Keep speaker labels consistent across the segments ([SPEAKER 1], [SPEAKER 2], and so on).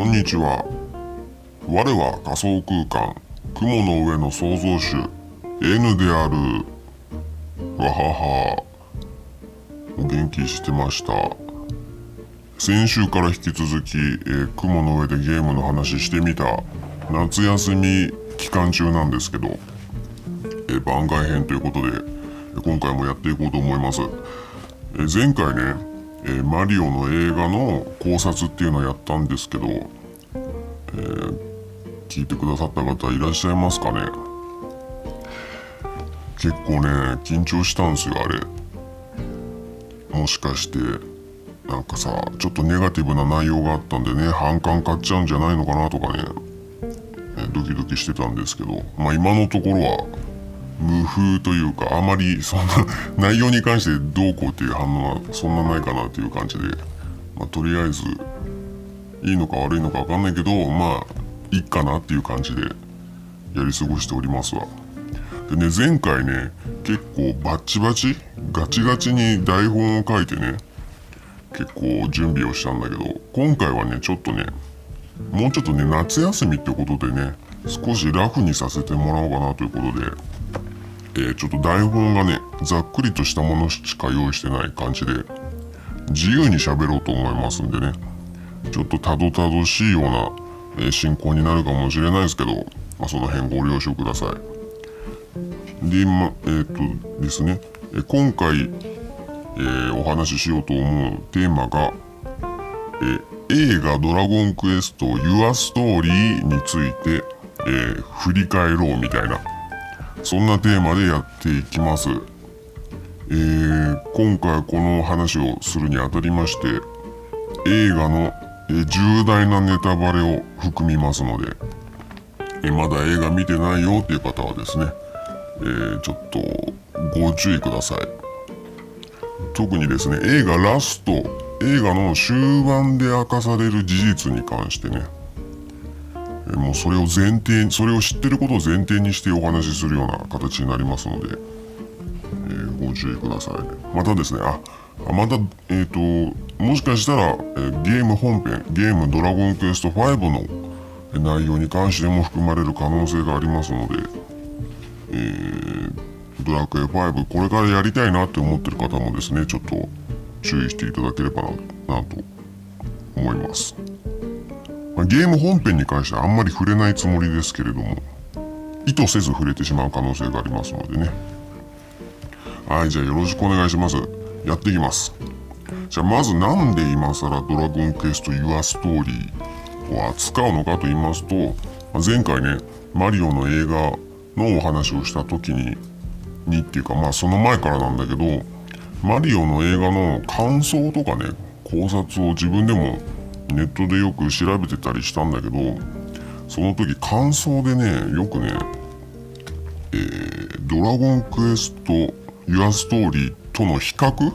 [SPEAKER 1] こんにちは。我は仮想空間雲の上の創造主 N である。わはは。お元気してました。先週から引き続き、えー雲の上でゲームの話してみた。夏休み期間中なんですけど、えー番外編ということで今回もやっていこうと思います、えー前回ね、えマリオの映画の考察っていうのをやったんですけど、えー聞いてくださった方いらっしゃいますかね？結構ね緊張したんですよあれ。もしかしてなんかさちょっとネガティブな内容があったんでね反感買っちゃうんじゃないのかなとかねドキドキしてたんですけど。まあ今のところは無風というかあまりそんな内容に関してどうこうっていう反応はそんなないかなっていう感じで、まあ、とりあえずいいのか悪いのか分かんないけどまあいいかなっていう感じでやり過ごしておりますわ。でね前回ね結構バッチバチガチガチに台本を書いてね結構準備をしたんだけど今回はねちょっとねもうちょっとね夏休みってことでね少しラフにさせてもらおうかなということで、えーちょっと台本がねざっくりとしたものしか用意してない感じで自由に喋ろうと思いますんでね。ちょっとたどたどしいような、え進行になるかもしれないですけど、まあ、その辺ご了承ください。でまえっ、とですね、え今回、えーお話ししようと思うテーマが、え映画「ドラゴンクエスト Your Story」について、え振り返ろうみたいなそんなテーマでやっていきます、えー今回この話をするにあたりまして映画の、え重大なネタバレを含みますので、えまだ映画見てないよっていう方はですね、えーちょっとご注意ください。特にですね映画ラスト映画の終盤で明かされる事実に関してねもうそれを前提にそれを知ってることを前提にしてお話しするような形になりますので、えーご注意くださいまたですねああまたえっ、ともしかしたら、えーゲーム本編ゲーム「ドラゴンクエスト5」の内容に関しても含まれる可能性がありますので、えードラクエ5これからやりたいなって思ってる方もですねちょっと注意していただければななと思います、まあゲーム本編に関してはあんまり触れないつもりですけれども意図せず触れてしまう可能性がありますのでね。はいじゃあよろしくお願いします。やっていきます。じゃあまずなんで今更ドラゴンクエスト Your Story を扱うのかと言いますとま前回ねマリオの映画のお話をした時ににっていうかまあその前からなんだけどマリオの映画の感想とかね考察を自分でもネットでよく調べてたりしたんだけどその時感想でねよくねえードラゴンクエスト Your Story との比較？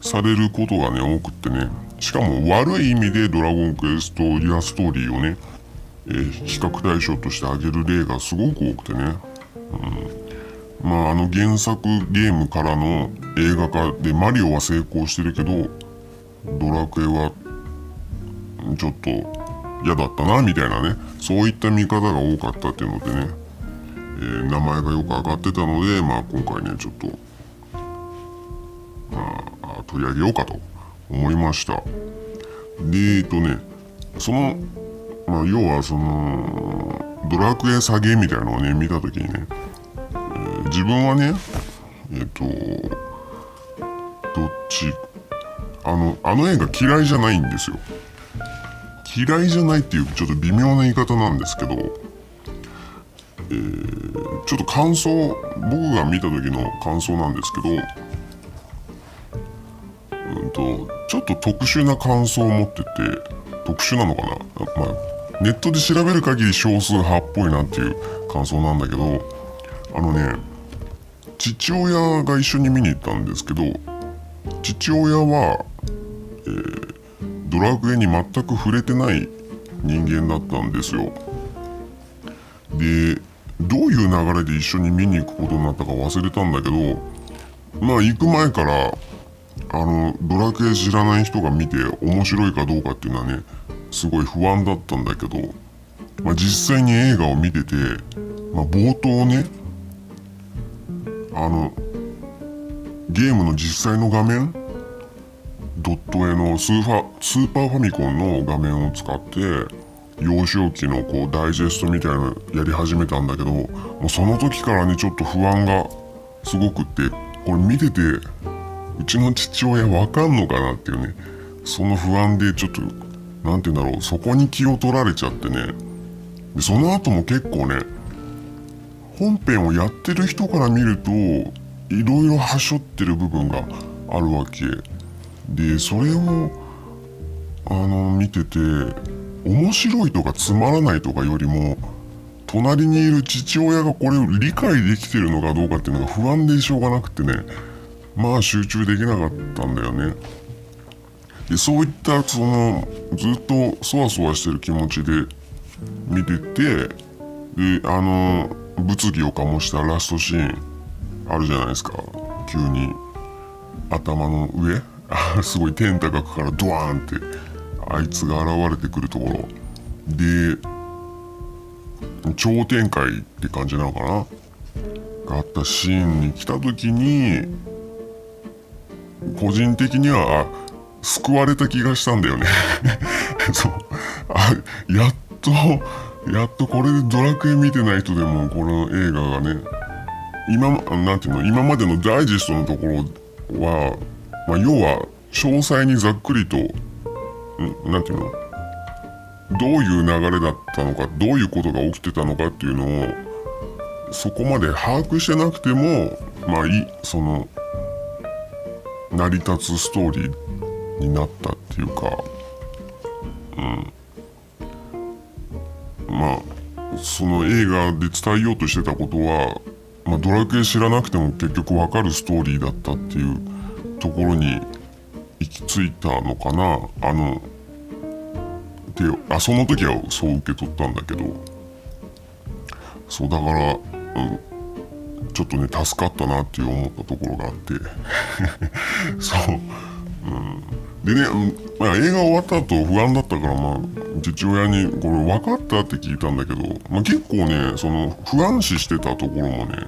[SPEAKER 1] されることがね多くってね。しかも悪い意味でドラゴンクエスト Your Story をね、えー比較対象として挙げる例がすごく多くてね、うん、まああの原作ゲームからの映画化でマリオは成功してるけどドラクエはちょっと嫌だったなみたいなね。そういった見方が多かったっていうのでね、えー名前がよく上がってたのでまあ今回ねちょっとあ取り上げようかと思いました。でえっとねそのまあ要はそのドラクエ下げみたいなのをね見た時にね、えー自分はねえっとどっちあのあの映画嫌いじゃないんですよ。嫌いじゃないっていうちょっと微妙な言い方なんですけど、えーちょっと感想僕が見た時の感想なんですけどうんとちょっと特殊な感想を持ってて特殊なのかな、まあ、ネットで調べる限り少数派っぽいなっていう感想なんだけどあのね父親が一緒に見に行ったんですけど父親は、えードラクエに全く触れてない人間だったんですよ。でどういう流れで一緒に見に行くことになったか忘れたんだけどまあ行く前からあのドラクエ知らない人が見て面白いかどうかっていうのはねすごい不安だったんだけど、まあ、実際に映画を見てて、まあ、冒頭ねあのゲームの実際の画面ドット絵のスーファスーパーファミコンの画面を使って幼少期のこうダイジェストみたいなのやり始めたんだけどもうその時からねちょっと不安がすごくってこれ見ててうちの父親わかんのかなっていうね。その不安でちょっと何て言うんだろう。そこに気を取られちゃってね。でその後も結構ね本編をやってる人から見るといろいろはしょってる部分があるわけ。でそれをあの見てて面白いとかつまらないとかよりも隣にいる父親がこれを理解できてるのかどうかっていうのが不安でしょうがなくてね。まあ集中できなかったんだよね。でそういったそのずっとそわそわしてる気持ちで見ててであの物議を醸したラストシーンあるじゃないですか。急に頭の上 すごい天高くからドワーンってあいつが現れてくるところ。で超展開って感じなのかな？があったシーンに来た時に個人的には救われた気がしたんだよね。そう。あやっとやっとこれでドラクエ見てない人でもこの映画がね今なんていうの今までのダイジェストのところは、まあ、要は詳細にざっくりと何ていうのどういう流れだったのかどういうことが起きてたのかっていうのをそこまで把握してなくてもまあいいその成り立つストーリーになったっていうかうん。まあその映画で伝えようとしてたことは、まあ、ドラクエ知らなくても結局わかるストーリーだったっていうところに行き着いたのかな。あのであその時はそう受け取ったんだけど。そうだから、うん、ちょっとね助かったなっていう思ったところがあって。そう、うん、でね、まあ、映画終わった後不安だったからまあ父親に「これ分かった?」って聞いたんだけど、まあ、結構ねその不安視してたところもね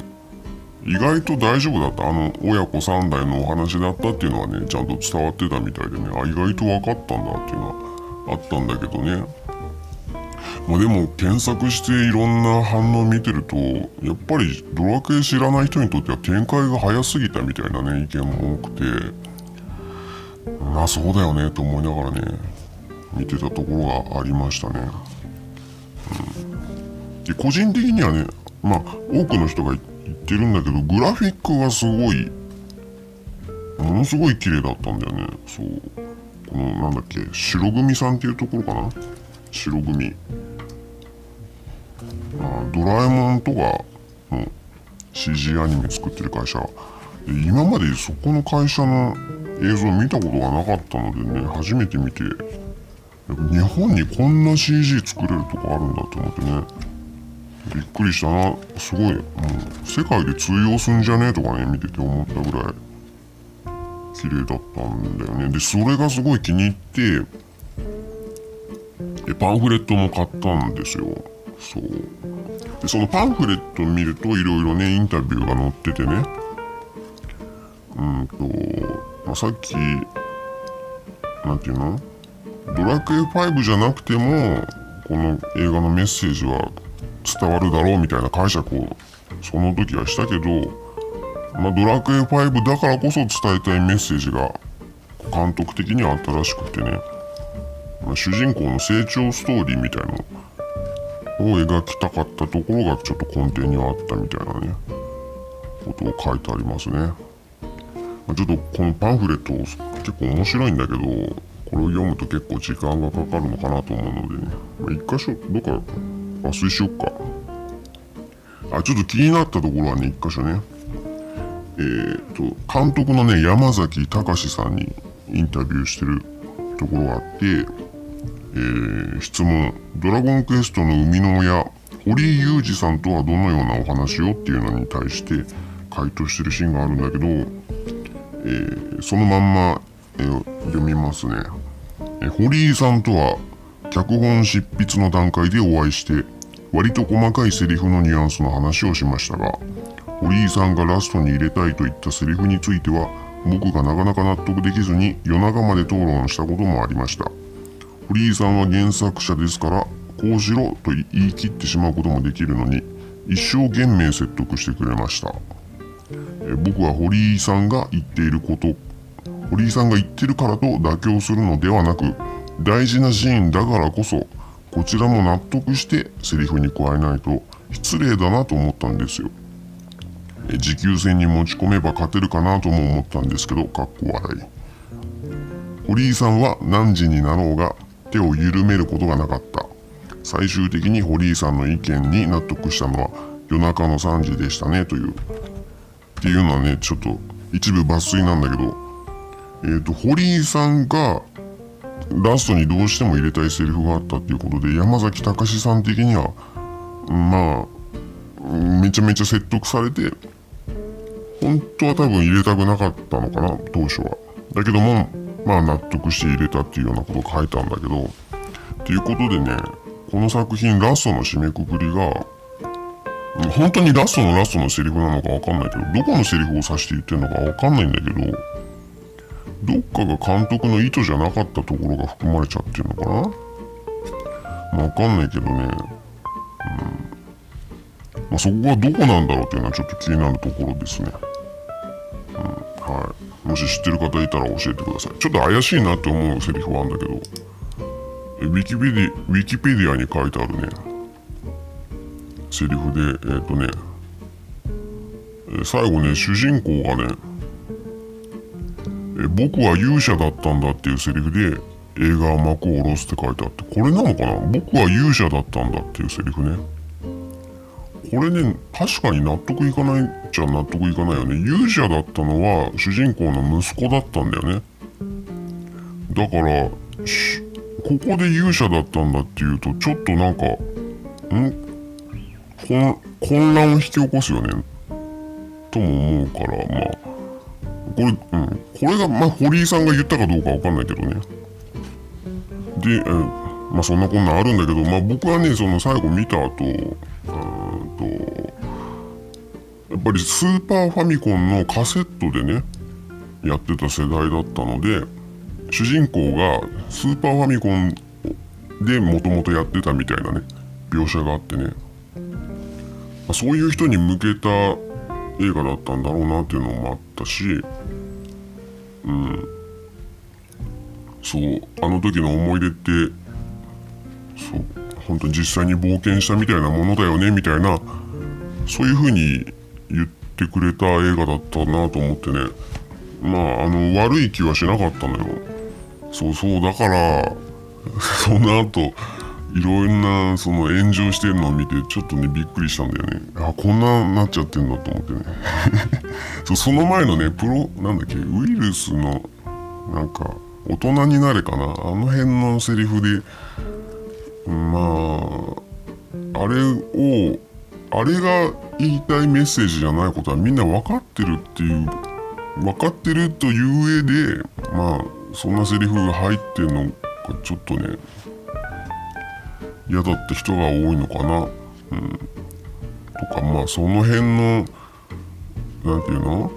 [SPEAKER 1] 意外と大丈夫だった。あの親子3代のお話だったっていうのはねちゃんと伝わってたみたいでねあ意外と分かったんだっていうのはあったんだけどね。まあでも検索していろんな反応を見てるとやっぱりドラクエ知らない人にとっては展開が早すぎたみたいなね意見も多くて。まあそうだよねと思いながらね見てたところがありましたね、うん、で個人的にはねまあ多くの人が言ってるんだけどグラフィックがすごいものすごい綺麗だったんだよね。そう。このなんだっけ白組さんっていうところかな。白組。あドラえもんとかの CG アニメ作ってる会社。今までそこの会社の映像見たことがなかったのでね初めて見て日本にこんな CG 作れるとこあるんだと思ってね。びっくりしたな。すごいもう世界で通用すんじゃねえとかね見てて思ったぐらい。綺麗だったんだよね。でそれがすごい気に入ってでパンフレットも買ったんですよ。そう。でそのパンフレットを見るといろいろねインタビューが載っててね。うんと、まあ、さっきなんていうの？ドラクエ5じゃなくてもこの映画のメッセージは伝わるだろうみたいな解釈をその時はしたけどまあ、ドラクエ5だからこそ伝えたいメッセージが監督的にはあったらしくてね、主人公の成長ストーリーみたいのを描きたかったところがちょっと根底にはあったみたいなねことを書いてありますね、ま、ちょっとこのパンフレット結構面白いんだけどこれを読むと結構時間がかかるのかなと思うのでね、まあ、一箇所どっか抜粋しよっか。あちょっと気になったところはね一箇所ね。えーと、監督のね山崎隆さんにインタビューしてるところがあって、えー、質問「ドラゴンクエスト」の生みの親堀井雄二さんとはどのようなお話をっていうのに対して回答してるシーンがあるんだけど、えー、そのまんま、えー、読みますね、え堀井さんとは脚本執筆の段階でお会いして割と細かいセリフのニュアンスの話をしましたが堀井さんがラストに入れたいといったセリフについては僕がなかなか納得できずに夜中まで討論したこともありました。堀井さんは原作者ですからこうしろと言い切ってしまうこともできるのに一生懸命説得してくれました。僕は堀井さんが言っていること堀井さんが言ってるからと妥協するのではなく大事なシーンだからこそこちらも納得してセリフに加えないと失礼だなと思ったんですよ。持久戦に持ち込めば勝てるかなとも思ったんですけどかっこ笑い。堀井さんは何時になろうが手を緩めることがなかった。最終的に堀井さんの意見に納得したのは夜中の3時でしたねという。っていうのはねちょっと一部抜粋なんだけどえっ、ー、と堀井さんがラストにどうしても入れたいセリフがあったっていうことで山崎隆さん的にはまあめちゃめちゃ説得されて本当は多分入れたくなかったのかな当初は。だけどもまあ納得して入れたっていうようなことを書いたんだけどっていうことでねこの作品ラストの締めくくりが本当にラストのラストのセリフなのかわかんないけどどこのセリフを指して言ってるのかわかんないんだけどどっかが監督の意図じゃなかったところが含まれちゃってるのかな？わかんないけどね、うん。まあ、そこがどこなんだろうっていうのはちょっと気になるところですね、うんはい、もし知ってる方いたら教えてください。ちょっと怪しいなって思うセリフはあるんだけど。ウィキペディウィキペディアに書いてあるね。セリフでえっ、ー、とね。最後ね主人公がねえ僕は勇者だったんだっていうセリフで映画は幕を下ろすって書いてあってこれなのかな？僕は勇者だったんだっていうセリフね。これね確かに納得いかないじゃ納得いかないよね。勇者だったのは主人公の息子だったんだよね。だからここで勇者だったんだっていうとちょっとなんかん？混乱を引き起こすよね。とも思うからまあこれ、うん、これが、まあ、堀井さんが言ったかどうかわかんないけどね。で、えまあ、そんなこんなあるんだけど、まあ、僕はね、その最後見た後、と、やっぱりスーパーファミコンのカセットでね、やってた世代だったので、主人公がスーパーファミコンでもともとやってたみたいなね、描写があってね、ま、そういう人に向けた映画だったんだろうなっていうのもあったしうん。そうあの時の思い出ってそう。本当に実際に冒険したみたいなものだよねみたいなそういう風に言ってくれた映画だったなと思ってね。まああの悪い気はしなかったのよ。そうそうだから その後いろんなその炎上してるのを見てちょっとねびっくりしたんだよね。あこんななっちゃってんだと思ってね。そその前のねプロなんだっけウイルスのなんか大人になれかな。あの辺のセリフでまああれをあれが言いたいメッセージじゃないことはみんな分かってるっていう分かってるという上でまあそんなセリフが入ってんのがちょっとね嫌だった人が多いのかな、うん、とかまあその辺の何て言うの？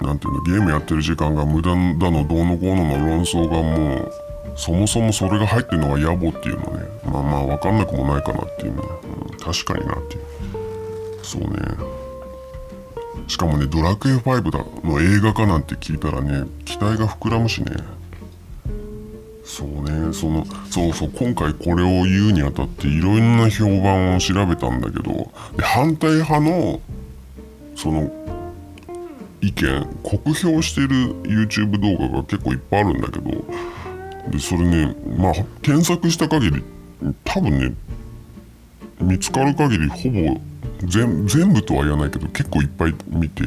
[SPEAKER 1] なんていうの？ゲームやってる時間が無駄だのどうのこうのの論争がもうそもそもそれが入ってるのが野暮っていうのねまあまあ分かんなくもないかなっていうね、うん、確かになっていう。そうね。しかもね「ドラクエ5だ」の映画化なんて聞いたらね期待が膨らむしね。そうね。そのそうそう今回これを言うにあたっていろんな評判を調べたんだけどで反対派のその意見酷評してる YouTube 動画が結構いっぱいあるんだけどでそれねまあ検索した限り多分ね見つかる限りほぼ全全部とは言わないけど結構いっぱい見て、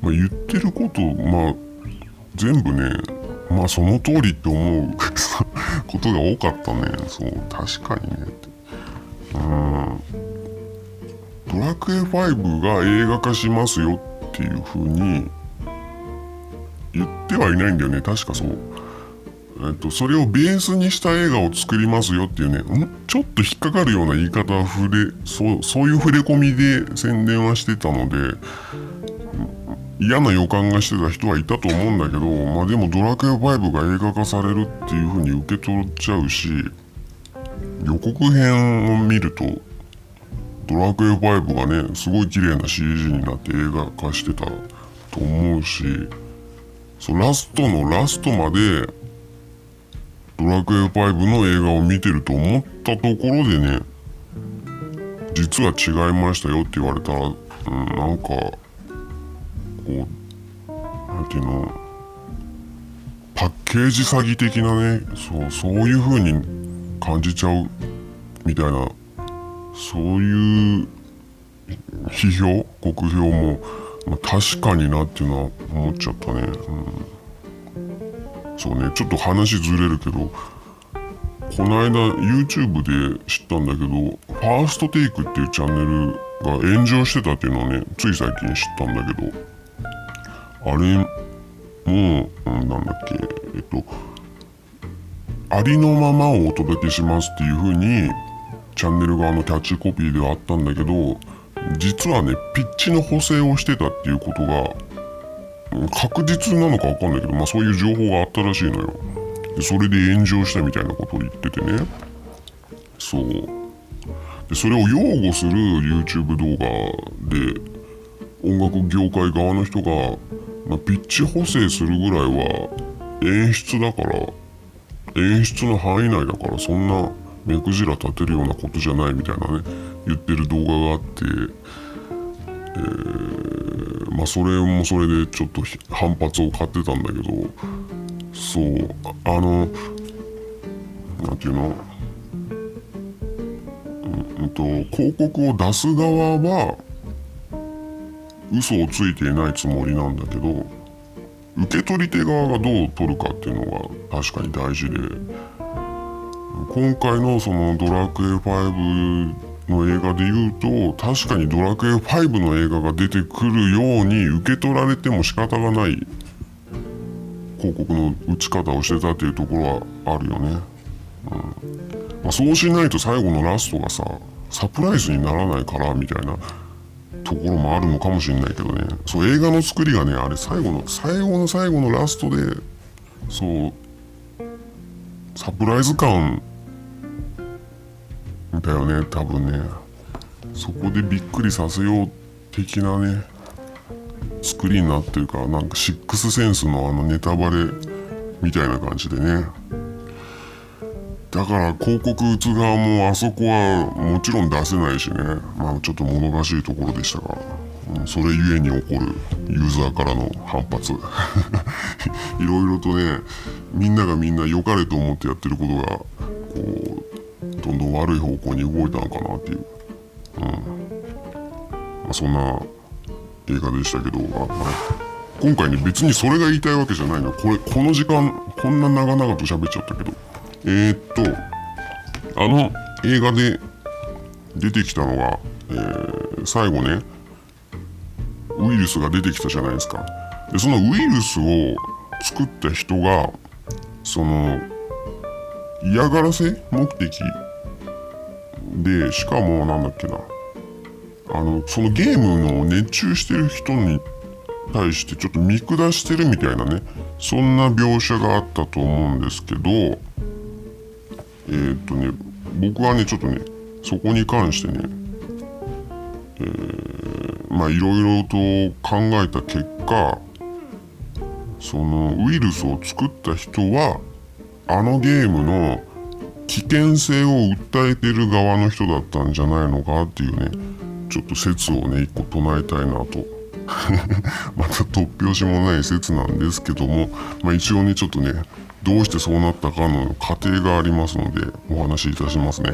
[SPEAKER 1] まあ、言ってることまあ全部ねまあその通りって思う ことが多かったね。そう確かにね。うん。ドラクエ5が映画化しますよっていう風に言ってはいないんだよね。確かそう。えっと、それをベースにした映画を作りますよっていうねちょっと引っかかるような言い方触れそうそういう触れ込みで宣伝はしてたので嫌な予感がしてた人はいたと思うんだけどまあでも「ドラクエ5」が映画化されるっていう風に受け取っちゃうし予告編を見ると「ドラクエ5」がねすごい綺麗な CG になって映画化してたと思うしそうラストのラストまでドラクエ5の映画を見てると思ったところでね実は違いましたよって言われたら、うん、なんかこうなんていうのパッケージ詐欺的なねそうそういう風に感じちゃうみたいなそういう批評酷評も、まあ、確かになっていうのは思っちゃったね。うんそうねちょっと話ずれるけどこの間 YouTube で知ったんだけどファーストテイクっていうチャンネルが炎上してたっていうのをねつい最近知ったんだけどあれもう、うん、なんだっけえっとありのままをお届けしますっていう風にチャンネル側のキャッチコピーではあったんだけど実はねピッチの補正をしてたっていうことが確実なのか分かんないけど、まあ、そういう情報があったらしいのよ。でそれで炎上したみたいなことを言っててね。そう。でそれを擁護する YouTube 動画で音楽業界側の人が、まあ、ピッチ補正するぐらいは演出だから演出の範囲内だからそんな目くじら立てるようなことじゃないみたいなね言ってる動画があって、えーまあそれもそれでちょっと反発を買ってたんだけどそうあのなんていうの？うんと広告を出す側は嘘をついていないつもりなんだけど受け取り手側がどう取るかっていうのが確かに大事で今回のその「ドラクエ5」の映画で言うと確かに「ドラクエ5」の映画が出てくるように受け取られても仕方がない。広告の打ち方をしてたっていうところはあるよね。うん。まあ、そうしないと最後のラストがさサプライズにならないからみたいなところもあるのかもしれないけどね。そう映画の作りがねあれ最後の最後の最後のラストでそうサプライズ感だよね多分ね。そこでびっくりさせよう的なね作りになってるからなんかシックスセンスのあのネタバレみたいな感じでね。だから広告打つ側もあそこはもちろん出せないしね。まあちょっともどかしいところでしたが、うん、それゆえに起こるユーザーからの反発。いろいろとねみんながみんな良かれと思ってやってることがこうどんどん悪い方向に動いたのかなっていう、うん。まあ、そんな映画でしたけど、まあ、今回ね別にそれが言いたいわけじゃないの。これこの時間こんな長々と喋っちゃったけど。えー、っとあの映画で出てきたのが、えー、最後ねウイルスが出てきたじゃないですか。でそのウイルスを作った人がその嫌がらせ？目的？でしかもなんだっけな。あのそのゲームの熱中してる人に対してちょっと見下してるみたいなね。そんな描写があったと思うんですけど。えー、っとね僕はねちょっとねそこに関してねえー、まあいろいろと考えた結果そのウイルスを作った人はあのゲームの危険性を訴えてる側の人だったんじゃないのかっていうねちょっと説をね一個唱えたいなと。また突拍子もない説なんですけども、まあ、一応ねちょっとねどうしてそうなったかの過程がありますのでお話しいたしますね。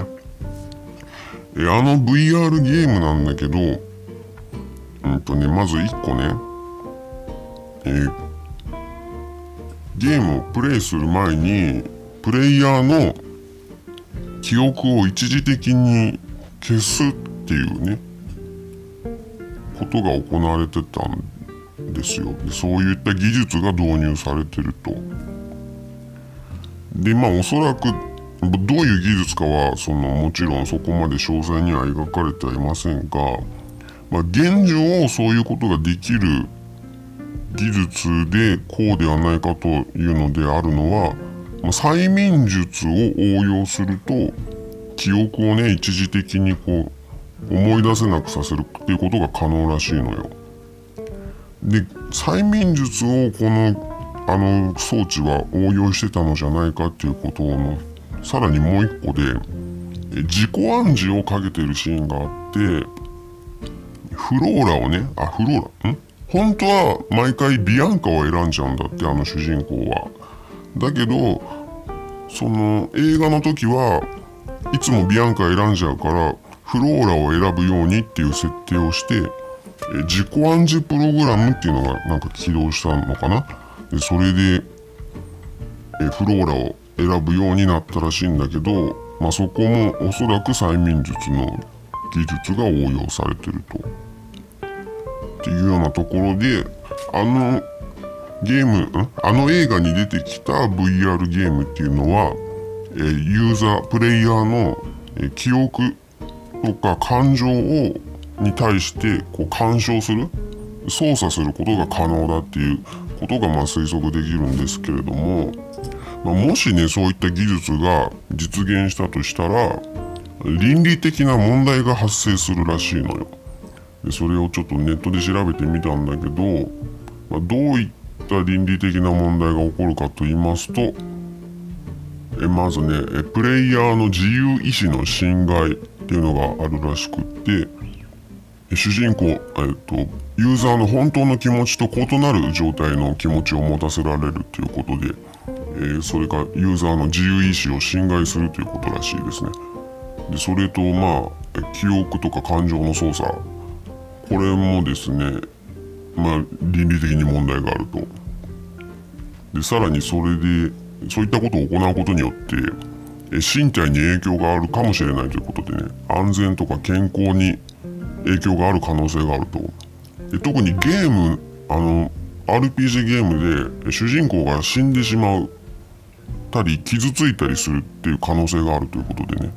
[SPEAKER 1] えあの VR ゲームなんだけどうんとねまず1個ねえー、ゲームをプレイする前にプレイヤーの記憶を一時的に消すっていうねことが行われてたんですよ。でそういった技術が導入されてると。でまあおそらくどういう技術かはそのもちろんそこまで詳細には描かれてはいませんが、まあ、現状そういうことができる技術でこうではないかというのであるのは、ま、催眠術を応用すると記憶をね一時的にこう思い出せなくさせるっていうことが可能らしいのよ。で催眠術をこのあの装置は応用してたのじゃないかっていうことのさらにもう一個で自己暗示をかけてるシーンがあってフローラをねあフローラん？本当は毎回ビアンカを選んじゃうんだってあの主人公は。だけどその映画の時はいつもビアンカ選んじゃうからフローラを選ぶようにっていう設定をして自己暗示プログラムっていうのがなんか起動したのかな？でそれでえフローラを選ぶようになったらしいんだけど、まあ、そこもおそらく催眠術の技術が応用されてると。っていうようなところであのゲームあの映画に出てきた VR ゲームっていうのは、えユーザープレイヤーの、え記憶とか感情をに対してこう干渉する操作することが可能だっていうことがまあ推測できるんですけれども、まあ、もしねそういった技術が実現したとしたら倫理的な問題が発生するらしいのよ。でそれをちょっとネットで調べてみたんだけど、まあ、どういった倫理的な問題が起こるかと言いますとえまずねえプレイヤーの自由意志の侵害っていうのがあるらしくって主人公、えっと、ユーザーの本当の気持ちと異なる状態の気持ちを持たせられるということで、えー、それがユーザーの自由意志を侵害するということらしいですね。でそれとまあ記憶とか感情の操作これもですねまあ倫理的に問題があると。でさらにそれでそういったことを行うことによって身体に影響があるかもしれないということでね安全とか健康に影響がある可能性があるとで特にゲームあの RPG ゲームで主人公が死んでしまうたり傷ついたりするっていう可能性があるということでね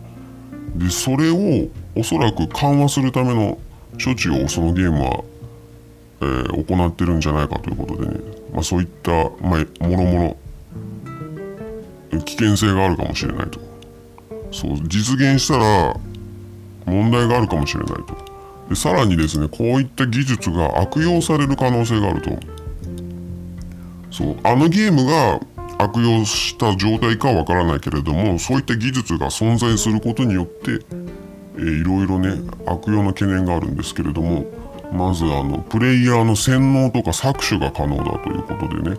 [SPEAKER 1] でそれをおそらく緩和するための処置をそのゲームは、えー、行ってるんじゃないかということでね、まあ、そういった、まあ、もろもろ危険性があるかもしれないと。そう実現したら問題があるかもしれないと。でさらにですねこういった技術が悪用される可能性があると。そうあのゲームが悪用した状態かはわからないけれどもそういった技術が存在することによって、えー、いろいろね悪用の懸念があるんですけれどもまずあのプレイヤーの洗脳とか搾取が可能だということでね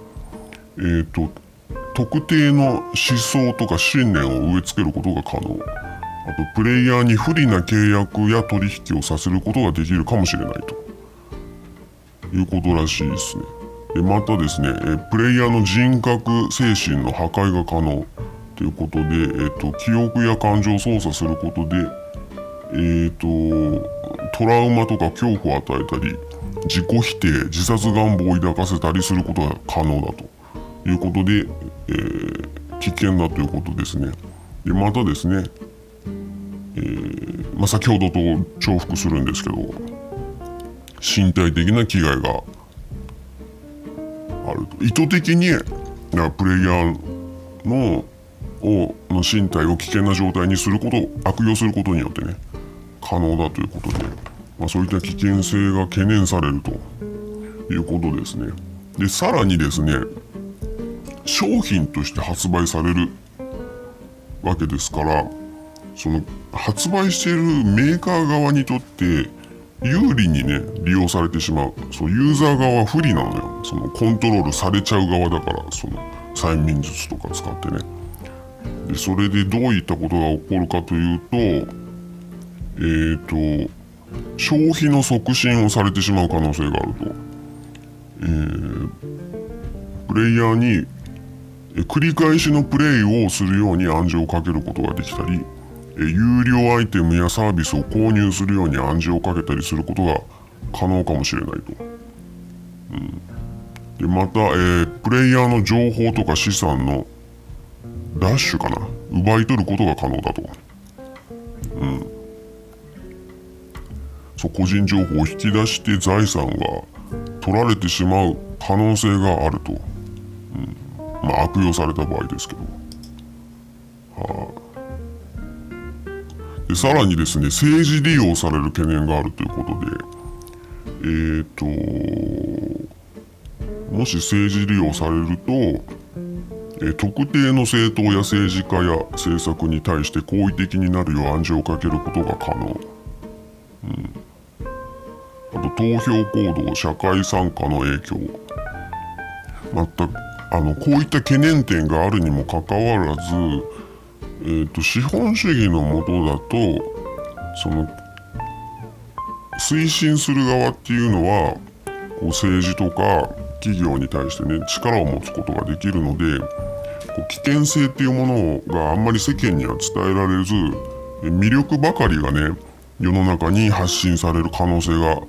[SPEAKER 1] えっ、ー、と特定の思想とか信念を植え付けることが可能あとプレイヤーに不利な契約や取引をさせることができるかもしれないということらしいですね。でまたですねえプレイヤーの人格精神の破壊が可能ということで、えっと、記憶や感情を操作することで、えっとトラウマとか恐怖を与えたり自己否定自殺願望を抱かせたりすることが可能だということで、えー、危険だということですね。でまたですねえー、まあ、先ほどと重複するんですけど身体的な危害があると意図的にプレイヤーのをの身体を危険な状態にすることを悪用することによってね可能だということで、まあ、そういった危険性が懸念されるということですね。でさらにですね商品として発売されるわけですからその発売しているメーカー側にとって有利にね利用されてしまうそうユーザー側は不利なのよ。そのコントロールされちゃう側だからその催眠術とか使ってね。でそれでどういったことが起こるかというとえっ、ー、と消費の促進をされてしまう可能性があると、えー、プレイヤーに繰り返しのプレイをするように暗示をかけることができたりえ有料アイテムやサービスを購入するように暗示をかけたりすることが可能かもしれないと。うん、でまた、えー、プレイヤーの情報とか資産のダッシュかな。奪い取ることが可能だと。うん。そう個人情報を引き出して財産が取られてしまう可能性があると、うん、まあ悪用された場合ですけど。はあでさらにですね政治利用される懸念があるということで。えっ、ー、ともし政治利用されるとえ特定の政党や政治家や政策に対して好意的になるよう暗示をかけることが可能、うん、あと投票行動社会参加の影響。またあのこういった懸念点があるにもかかわらず、えーと、資本主義のもとだとその推進する側っていうのはこう政治とか企業に対してね力を持つことができるのでこう危険性っていうものがあんまり世間には伝えられず魅力ばかりがね世の中に発信される可能性が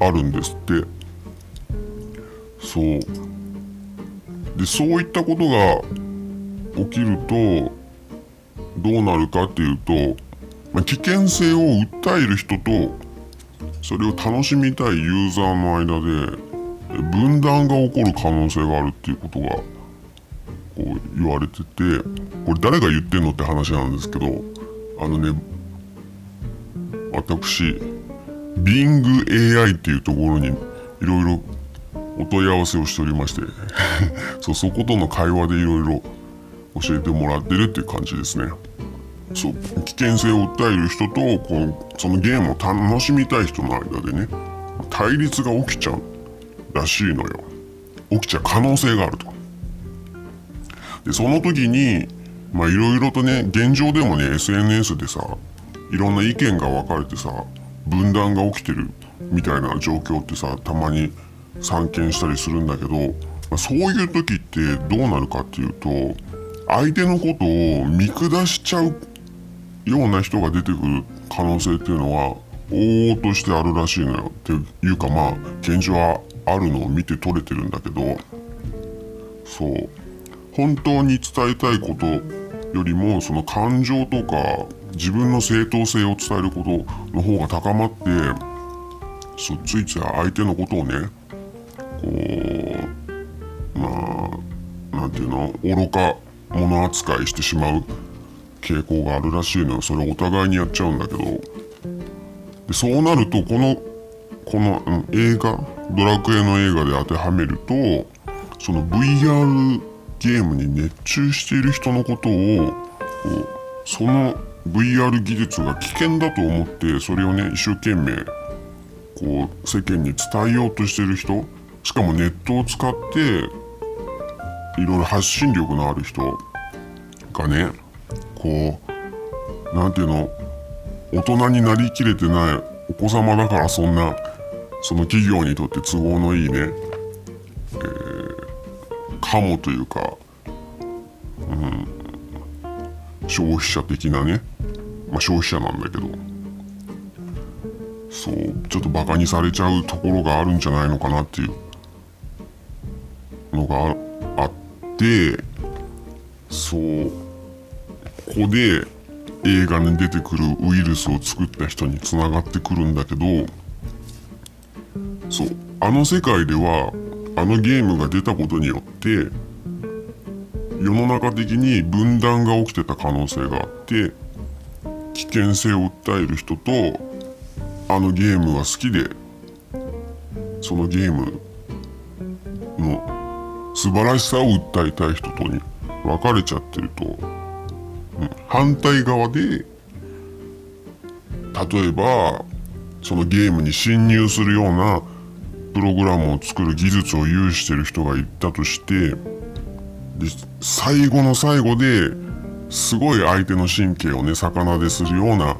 [SPEAKER 1] あるんですって。そう。でそういったことが起きるとどうなるかっていうと、ま、危険性を訴える人とそれを楽しみたいユーザーの間で分断が起こる可能性があるっていうことがこう言われててこれ誰が言ってんのって話なんですけどあのね私 BingAI っていうところにいろいろお問い合わせをしておりまして そうそことの会話でいろいろ教えてもらってるっていう感じですね。そう危険性を訴える人とこうそのゲームを楽しみたい人の間でね対立が起きちゃうらしいのよ。起きちゃう可能性があると。でその時にまあいろいろとね現状でもね SNS でさいろんな意見が分かれてさ分断が起きてるみたいな状況ってさたまに散見したりするんだけど、まあ、そういう時ってどうなるかっていうと相手のことを見下しちゃうような人が出てくる可能性っていうのは往々としてあるらしいのよ。っていうかまあ現状はあるのを見て取れてるんだけどそう。本当に伝えたいことよりもその感情とか自分の正当性を伝えることの方が高まってそついつい相手のことをねこうまあなんていうの愚か者扱いしてしまう傾向があるらしいのよ。それをお互いにやっちゃうんだけど。でそうなるとこのこの、うん、映画ドラクエの映画で当てはめるとその VR ゲームに熱中している人のことをこうその VR 技術が危険だと思ってそれをね一生懸命こう世間に伝えようとしてる人しかもネットを使っていろいろ発信力のある人がねこう何ていうの大人になりきれてないお子様だからそんなその企業にとって都合のいいね、えー、かもというか、うん、消費者的なね、まあ、消費者なんだけど。そうちょっとバカにされちゃうところがあるんじゃないのかなっていう。のがあってそうここで映画に出てくるウイルスを作った人につながってくるんだけどそうあの世界ではあのゲームが出たことによって世の中的に分断が起きてた可能性があって危険性を訴える人とあのゲームが好きでそのゲームの素晴らしさを訴えたい人とに分かれちゃってると、うん、反対側で例えばそのゲームに侵入するようなプログラムを作る技術を有してる人がいたとしてで最後の最後ですごい相手の神経をね魚でするような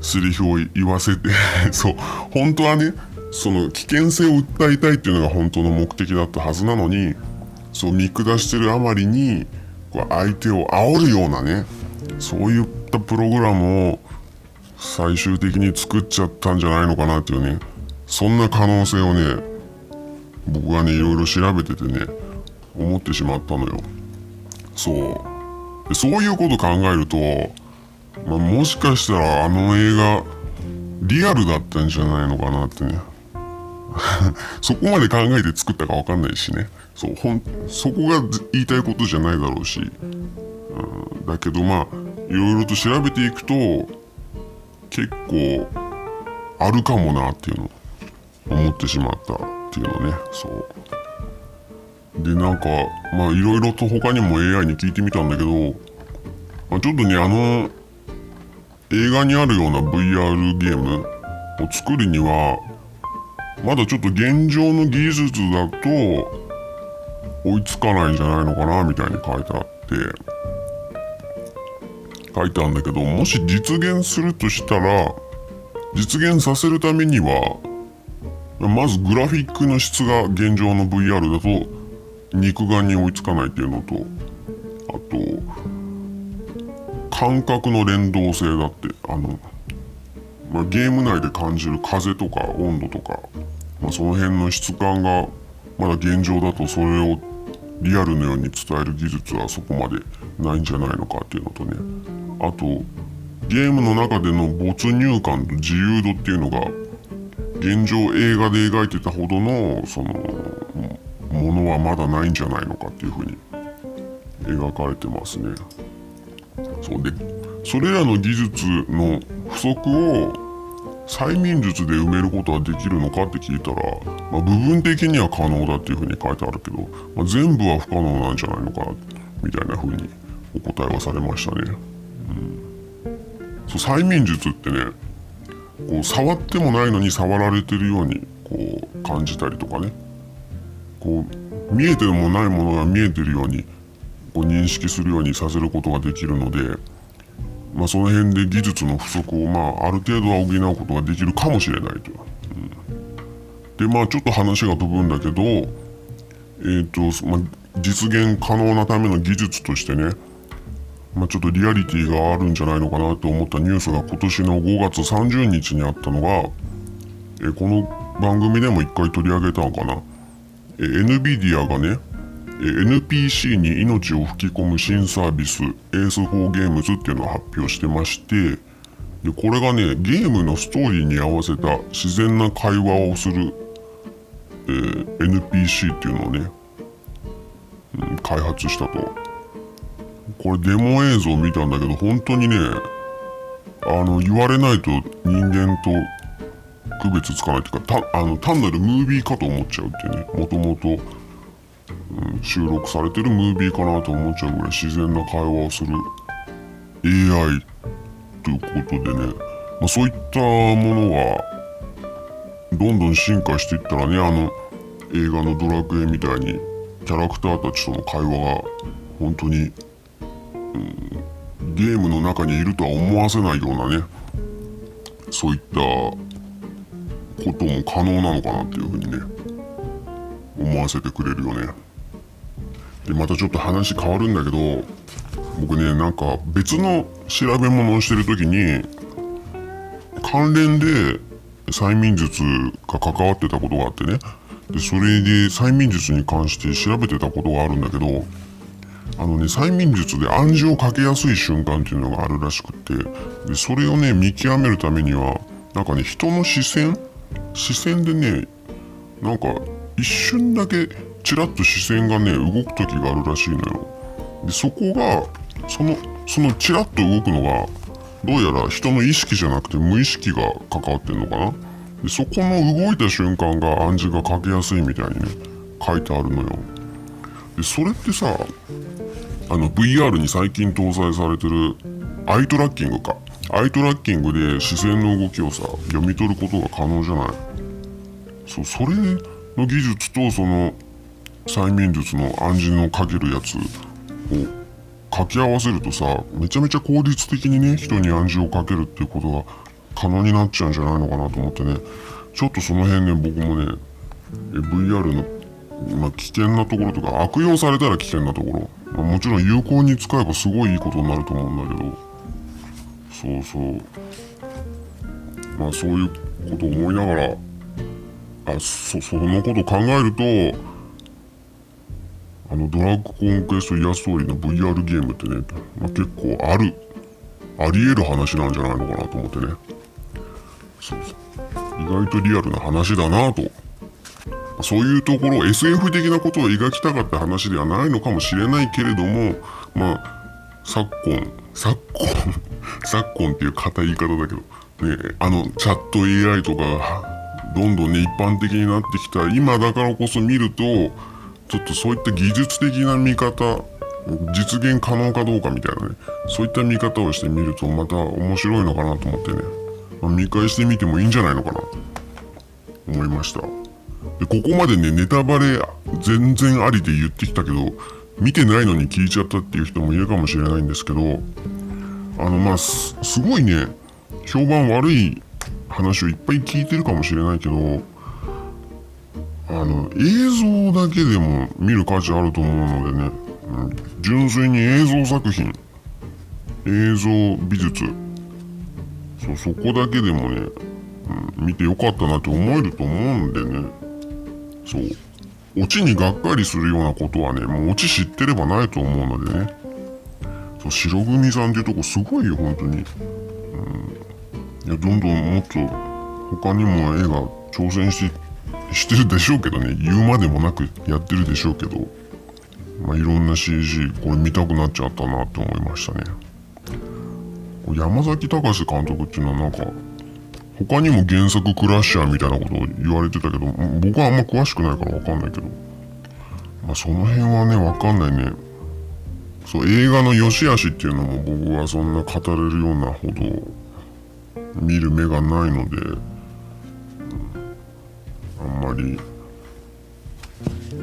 [SPEAKER 1] セリフを言わせて そう本当はねその危険性を訴えたいっていうのが本当の目的だったはずなのにそう見下してるあまりにこう相手を煽るようなねそういったプログラムを最終的に作っちゃったんじゃないのかなっていうねそんな可能性をね僕がねいろいろ調べててね思ってしまったのよ。そう。でそういうこと考えると、まあ、もしかしたらあの映画リアルだったんじゃないのかなってね。そこまで考えて作ったか分かんないしね。そうほんそこが言いたいことじゃないだろうし、うん、だけどまあいろいろと調べていくと結構あるかもなっていうの思ってしまったっていうのね。そう。でなんかまあいろいろと他にも AI に聞いてみたんだけど、まあ、ちょっとねあの映画にあるような VR ゲームを作るにはまだちょっと現状の技術だと追いつかないんじゃないのかなみたいに書いてあって書いてあるんだけどもし実現するとしたら実現させるためにはまずグラフィックの質が現状の VR だと肉眼に追いつかないっていうのとあと感覚の連動性だってあの、まあ、ゲーム内で感じる風とか温度とか、まあ、その辺の質感がまだ現状だとそれをリアルのように伝える技術はそこまでないんじゃないのかっていうのとね。あとゲームの中での没入感と自由度っていうのが現状映画で描いてたほどのそのものはまだないんじゃないのかっていうふうに描かれてますね。そうでそれらの技術の不足を催眠術で埋めることはできるのかって聞いたら、まあ、部分的には可能だっていうふうに書いてあるけど、まあ、全部は不可能なんじゃないのかみたいなふうにお答えはされましたね。うん、そう催眠術ってねこう触ってもないのに触られてるようにこう感じたりとかねこう見えてもないものが見えてるようにこう認識するようにさせることができるので、まあ、その辺で技術の不足を、まあ、ある程度は補うことができるかもしれないと。でまあちょっと話が飛ぶんだけど、えーとまあ、実現可能なための技術としてねまあ、ちょっとリアリティがあるんじゃないのかなと思ったニュースが今年の5月30日にあったのが、えこの番組でも一回取り上げたのかな、え NVIDIA がね、え NPC に命を吹き込む新サービス ACE4 ゲームズっていうのを発表してましてでこれがねゲームのストーリーに合わせた自然な会話をする、えー、NPC っていうのをね、うん、開発したと。これデモ映像見たんだけど本当にねあの言われないと人間と区別つかないっていうかあの単なるムービーかと思っちゃうっていうね。もともと収録されてるムービーかなと思っちゃうぐらい自然な会話をする AI ということでね、まあ、そういったものはどんどん進化していったらねあの映画の「ドラクエ」みたいにキャラクターたちとの会話が本当にゲームの中にいるとは思わせないようなねそういったことも可能なのかなっていうふうにね思わせてくれるよね。でまたちょっと話変わるんだけど僕ねなんか別の調べ物をしてる時に関連で催眠術が関わってたことがあってね。でそれで催眠術に関して調べてたことがあるんだけどあのね催眠術で暗示をかけやすい瞬間っていうのがあるらしくってでそれをね見極めるためにはなんかね人の視線視線でねなんか一瞬だけちらっと視線がね動く時があるらしいのよ。でそこがそのそのチラッと動くのがどうやら人の意識じゃなくて無意識が関わってんのかな。でそこの動いた瞬間が暗示がかけやすいみたいにね書いてあるのよ。でそれってさあの VR に最近搭載されてるアイトラッキングか。アイトラッキングで視線の動きをさ読み取ることが可能じゃない？そうそれの技術とその催眠術の暗示のかけるやつを掛け合わせるとさめちゃめちゃ効率的にね人に暗示をかけるっていうことが可能になっちゃうんじゃないのかなと思ってね。ちょっとその辺ね僕もね VR の、まあ、危険なところとか悪用されたら危険なところ。ま、もちろん有効に使えばすごいいいことになると思うんだけど。そうそう。まあそういうことを思いながらあそそのこと考えるとあのドラッグコンクエストイアストーリーの VR ゲームってね、まあ、結構あるあり得る話なんじゃないのかなと思ってね。そうそう。意外とリアルな話だなと。そういうところ SF 的なことを描きたかった話ではないのかもしれないけれどもまあ昨今昨今昨今っていう硬い言い方だけど。ねあのチャット AI とかどんどんね一般的になってきた。今だからこそ見るとちょっとそういった技術的な見方実現可能かどうかみたいなねそういった見方をしてみるとまた面白いのかなと思ってね、まあ、見返してみてもいいんじゃないのかな。と思いました。でここまでねネタバレ全然ありで言ってきたけど見てないのに聞いちゃったっていう人もいるかもしれないんですけどあのまあすごいね評判悪い話をいっぱい聞いてるかもしれないけどあの映像だけでも見る価値あると思うのでね、うん、純粋に映像作品映像美術そうそこだけでもね、うん、見てよかったなって思えると思うんでねそうオチにがっかりするようなことはねもうオチ知ってればないと思うのでね。そう白組さんっていうとこすごいよ本当に、うん、いやどんどんもっと他にも映画挑戦してしてるでしょうけどね。言うまでもなくやってるでしょうけど。まあいろんな CG これ見たくなっちゃったなって思いましたね。山崎隆監督っていうのはなんか他にも原作クラッシャーみたいなことを言われてたけど僕はあんま詳しくないから分かんないけど。まあその辺はね分かんないね。そう映画の良し悪しっていうのも僕はそんな語れるようなほど見る目がないので、うん、あんまり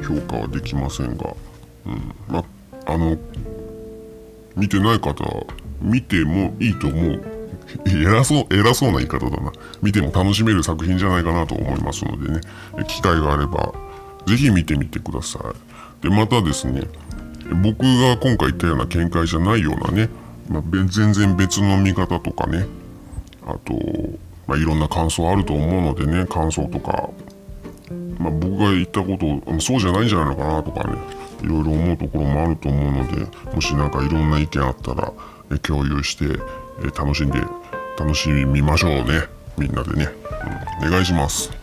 [SPEAKER 1] 評価はできませんが、うん、まあの見てない方は見てもいいと思う偉そう、偉そうな言い方だな。見ても楽しめる作品じゃないかなと思いますのでね、機会があれば、ぜひ見てみてください。で、またですね、僕が今回言ったような見解じゃないようなね、まあ、全然別の見方とかね、あと、まあ、いろんな感想あると思うのでね、感想とか、まあ、僕が言ったことそうじゃないんじゃないのかなとかね、いろいろ思うところもあると思うので、もしなんかいろんな意見あったら、共有して、楽しんで楽しみましょうねみんなでね、うん、お願いします。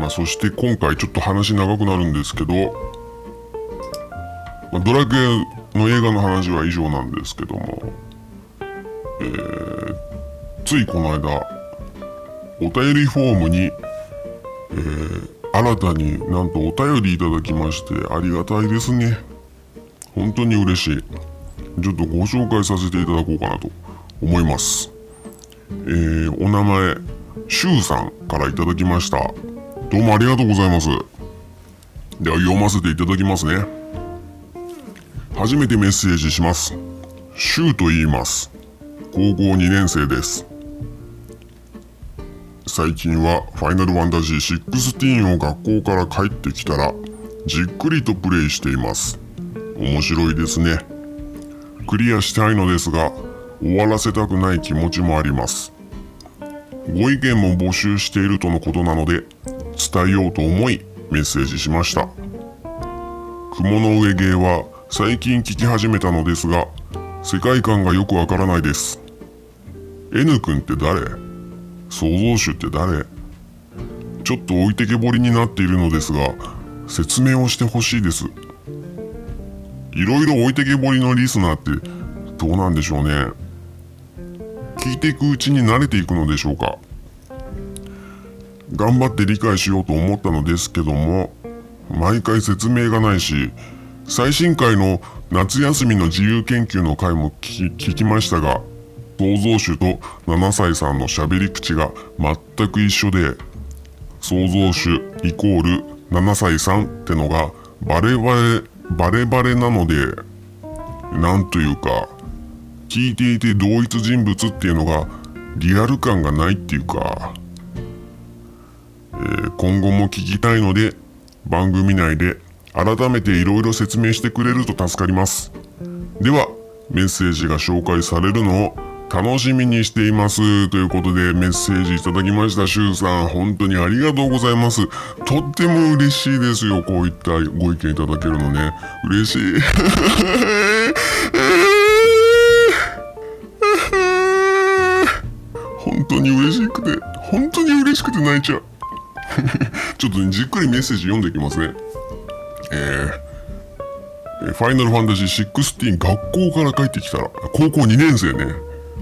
[SPEAKER 1] まあそして今回ちょっと話長くなるんですけど、まあ、ドラクエの映画の話は以上なんですけども、えー、ついこの間お便りフォームに、えー、新たになんとお便りいただきましてありがたいですね本当に嬉しいちょっとご紹介させていただこうかなと思います。えー、お名前、シュウさんからいただきました。どうもありがとうございます。では読ませていただきますね。初めてメッセージします。シュウと言います。高校2年生です。最近はファイナルファンタジー16を学校から帰ってきたらじっくりとプレイしています。面白いですね。クリアしたいのですが終わらせたくない気持ちもありますご意見も募集しているとのことなので伝えようと思いメッセージしました。雲の上芸は最近聞き始めたのですが世界観がよくわからないです。N 君って誰？創造主って誰？ちょっと置いてけぼりになっているのですが説明をしてほしいです。いろいろ置いてけぼりのリスナーってどうなんでしょうね。聞いていくうちに慣れていくのでしょうか。頑張って理解しようと思ったのですけども毎回説明がないし最新回の夏休みの自由研究の回も聞きましたが創造主と7歳さんの喋り口が全く一緒で創造主イコール7歳さんってのがバレバレバレバレなので、なんというか、聞いていて同一人物っていうのがリアル感がないっていうか、えー、今後も聞きたいので、番組内で改めて色々説明してくれると助かります。では、メッセージが紹介されるのを楽しみにしています。ということでメッセージいただきました。シュウさん、本当にありがとうございます。とっても嬉しいですよ。こういったご意見いただけるのね。嬉しい。本当に嬉しくて、本当に嬉しくて泣いちゃう。ちょっとね、じっくりメッセージ読んでいきますね。えーファイナルファンタジー16学校から帰ってきたら、高校2年生ね。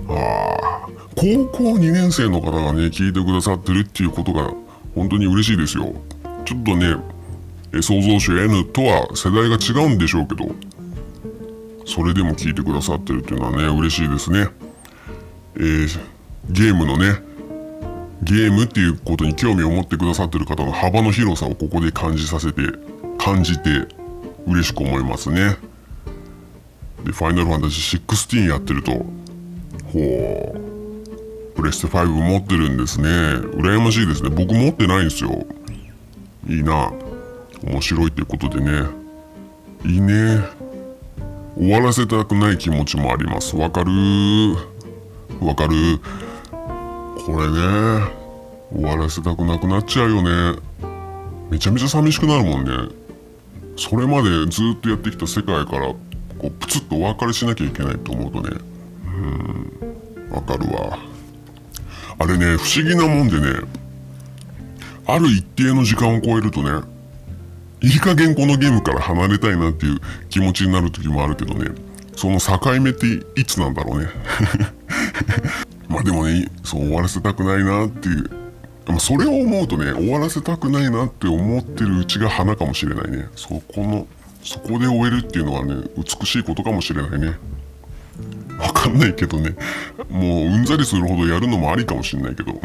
[SPEAKER 1] ああ、高校2年生の方がね、聞いてくださってるっていうことが本当に嬉しいですよ。ちょっとね、創造主 N とは世代が違うんでしょうけど、それでも聞いてくださってるっていうのはね、嬉しいですね。えーゲームのね、ゲームっていうことに興味を持ってくださってる方の幅の広さをここで感じさせて、感じて嬉しく思いますね。で、ファイナルファンタジー16やってると、ほう、プレステ5持ってるんですね。羨ましいですね。僕持ってないんですよ。いいな。面白いってことでね。いいね。終わらせたくない気持ちもあります。わかるわかるこれね、終わらせたくなくなっちゃうよね。めちゃめちゃ寂しくなるもんね。それまでずっとやってきた世界から、こう、プツッとお別れしなきゃいけないと思うとね。うん、わかるわ。あれね、不思議なもんでね、ある一定の時間を超えるとね、いい加減このゲームから離れたいなっていう気持ちになる時もあるけどね、その境目っていつなんだろうね。あでもね、そう終わらせたくないなっていう。それを思うとね、終わらせたくないなって思ってるうちが花かもしれないね。そこの、そこで終えるっていうのはね、美しいことかもしれないね。わかんないけどね。もううんざりするほどやるのもありかもしれないけど、うん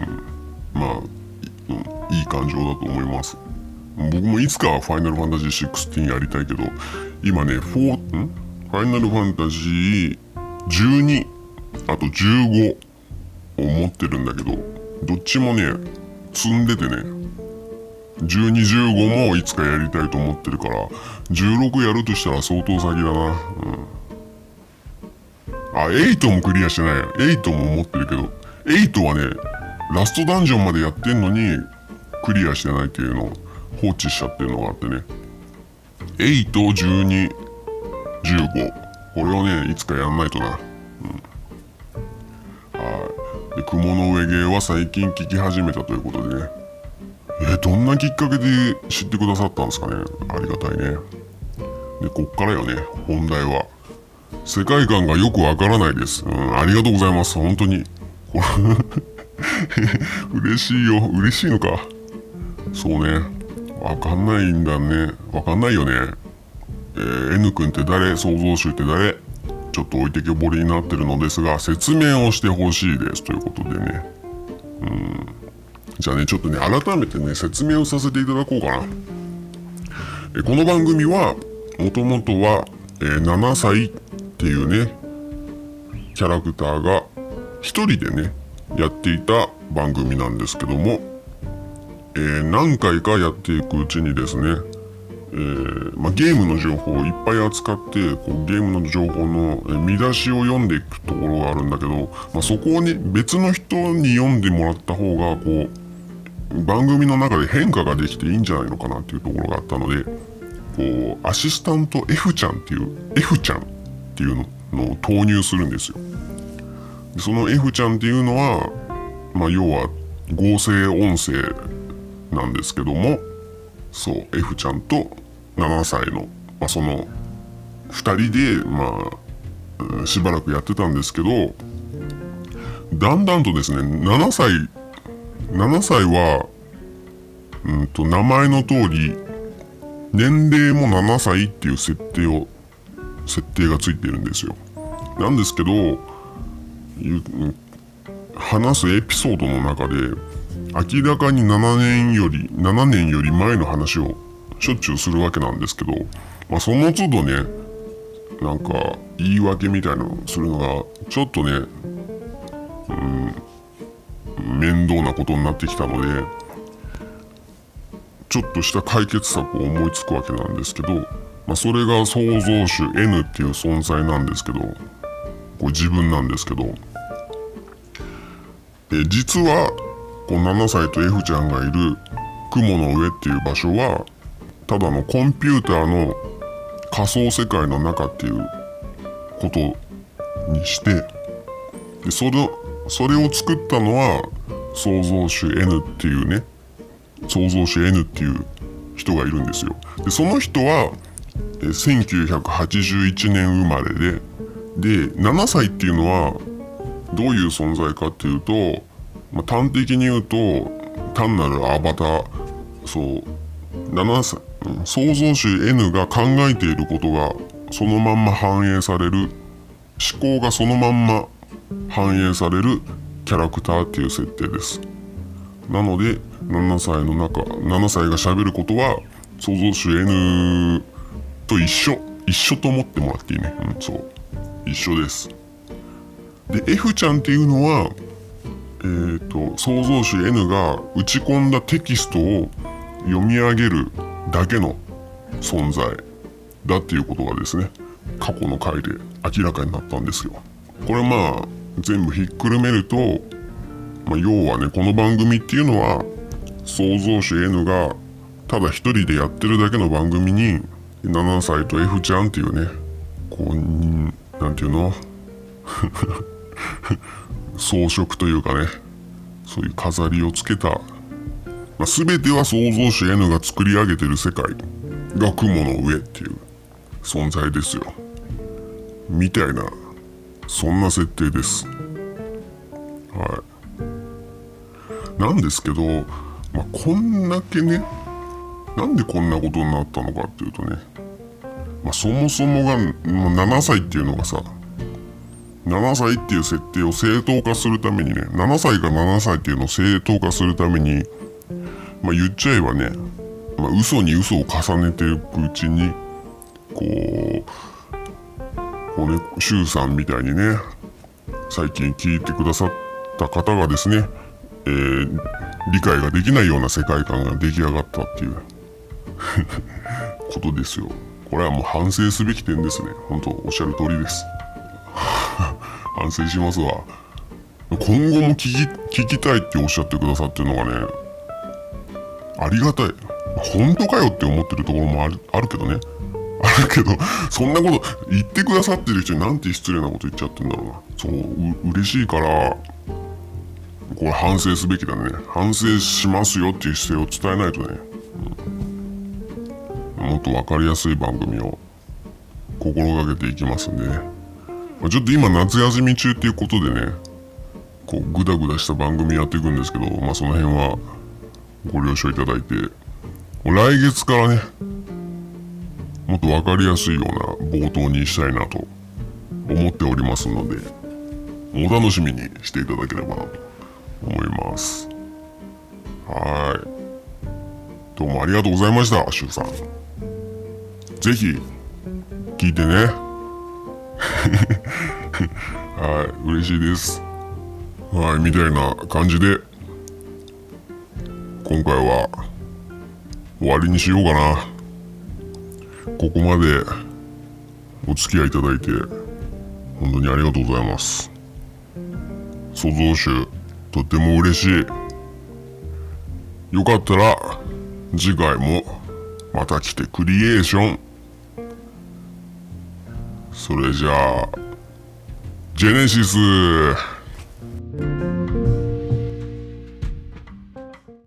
[SPEAKER 1] まあ、いうん、いい感情だと思います。僕もいつかはファイナルファンタジー16やりたいけど、今ね、4、ん？ファイナルファンタジー12、あと15を持ってるんだけど、どっちもね、積んでてね、12、15もいつかやりたいと思ってるから、16やるとしたら相当先だな。うん。あ、8もクリアしてない。8も持ってるけど、8はね、ラストダンジョンまでやってんのに、クリアしてないっていうのを放置しちゃってるのがあってね。8、12、15。これをね、いつかやんないとなうん。はい。で、雲の上芸は最近聞き始めたということでね。えどんなきっかけで知ってくださったんですかね。ありがたいね。で、こっからよね、本題は。世界観がよくわからないです。うん、ありがとうございます。本当に。嬉しいよ。嬉しいのか。そうね。わかんないんだね。わかんないよね。えー N 君って誰？創造主って誰？ちょっと置いてけぼりになってるのですが、説明をしてほしいです。ということでね。うん。じゃあね、ちょっとね、改めてね、説明をさせていただこうかな。えこの番組は、もともとは、えー7歳っていうね、キャラクターが一人でね、やっていた番組なんですけども、えー何回かやっていくうちにですね、えーまあ、ゲームの情報をいっぱい扱ってこうゲームの情報の見出しを読んでいくところがあるんだけど、まあ、そこをね別の人に読んでもらった方がこう番組の中で変化ができていいんじゃないのかなっていうところがあったのでこうアシスタント F ちゃんっていう F ちゃんっていうののを投入するんですよ。でその F ちゃんっていうのは、まあ、要は合成音声なんですけどもそう F ちゃんと7歳の、まあ、その2人で、まあ、しばらくやってたんですけどだんだんとですね7歳7歳は、うん、と名前の通り年齢も7歳っていう設定を設定がついてるんですよ。なんですけど話すエピソードの中で明らかに7年より7年より前の話をしょっちゅうするわけなんですけど、まあ、その都度ねなんか言い訳みたいなのをするのがちょっとねうん面倒なことになってきたのでちょっとした解決策を思いつくわけなんですけど、まあ、それが創造主 N っていう存在なんですけどこれ自分なんですけどえ実はこの7歳と F ちゃんがいる雲の上っていう場所はただのコンピューターの仮想世界の中っていうことにしてでそれそれを作ったのは創造主 N っていうね創造主 N っていう人がいるんですよ。でその人は1981年生まれでで7歳っていうのはどういう存在かっていうと、まあ、端的に言うと単なるアバターそう7歳創造主 N が考えていることがそのまんま反映される。思考がそのまんま反映されるキャラクターっていう設定です。なので7歳の中7歳がしゃべることは創造主 N と一緒。一緒と思ってもらっていいね。うんそう。一緒です。で F ちゃんっていうのはえっ、ー、と創造主 N が打ち込んだテキストを読み上げるだけの存在だっていうことがですね過去の回で明らかになったんですよ。これまあ全部ひっくるめると、まあ、要はねこの番組っていうのは創造主 N がただ一人でやってるだけの番組に7歳と F ちゃんっていうねこうなんていうの？装飾というかねそういう飾りをつけた、まあ、全ては創造主 N が作り上げてる世界。が雲の上っていう。存在ですよ。みたいなそんな設定です。はい。なんですけど、まあ、こんだけねなんでこんなことになったのかっていうとね、まあ、そもそもが、7歳っていうのがさ7歳っていう設定を正当化するためにね7歳が7歳っていうのを正当化するためにまあ言っちゃえばね、まあ、嘘に嘘を重ねていくうちにこうこうね周さんみたいにね最近聞いてくださった方がですね、えー、理解ができないような世界観が出来上がったっていう ことですよ。これはもう反省すべき点ですね。本当おっしゃる通りです。反省しますわ。今後も聞き聞きたいっておっしゃってくださってるのがねありがたい。本当かよって思ってるところもあるあるけどね。あるけどそんなこと言ってくださってる人になんて失礼なこと言っちゃってんだろうな。そうう嬉しいからこれ反省すべきだね。反省しますよっていう姿勢を伝えないとね、うん、もっと分かりやすい番組を心がけていきますんでね。まあ、ちょっと今夏休み中っていうことでねこうグダグダした番組やっていくんですけどまあその辺はご了承いただいて。来月からねもっと分かりやすいような冒頭にしたいなと思っておりますのでお楽しみにしていただければなと思います。はい。どうもありがとうございましたしゅうさん。ぜひ聞いてね。はい、嬉しいです。はい、みたいな感じで、今回は終わりにしようかな。ここまでお付き合いいただいて、本当にありがとうございます。創造主、とても嬉しい。よかったら、次回もまた来てクリエーションそれじゃあジェネシス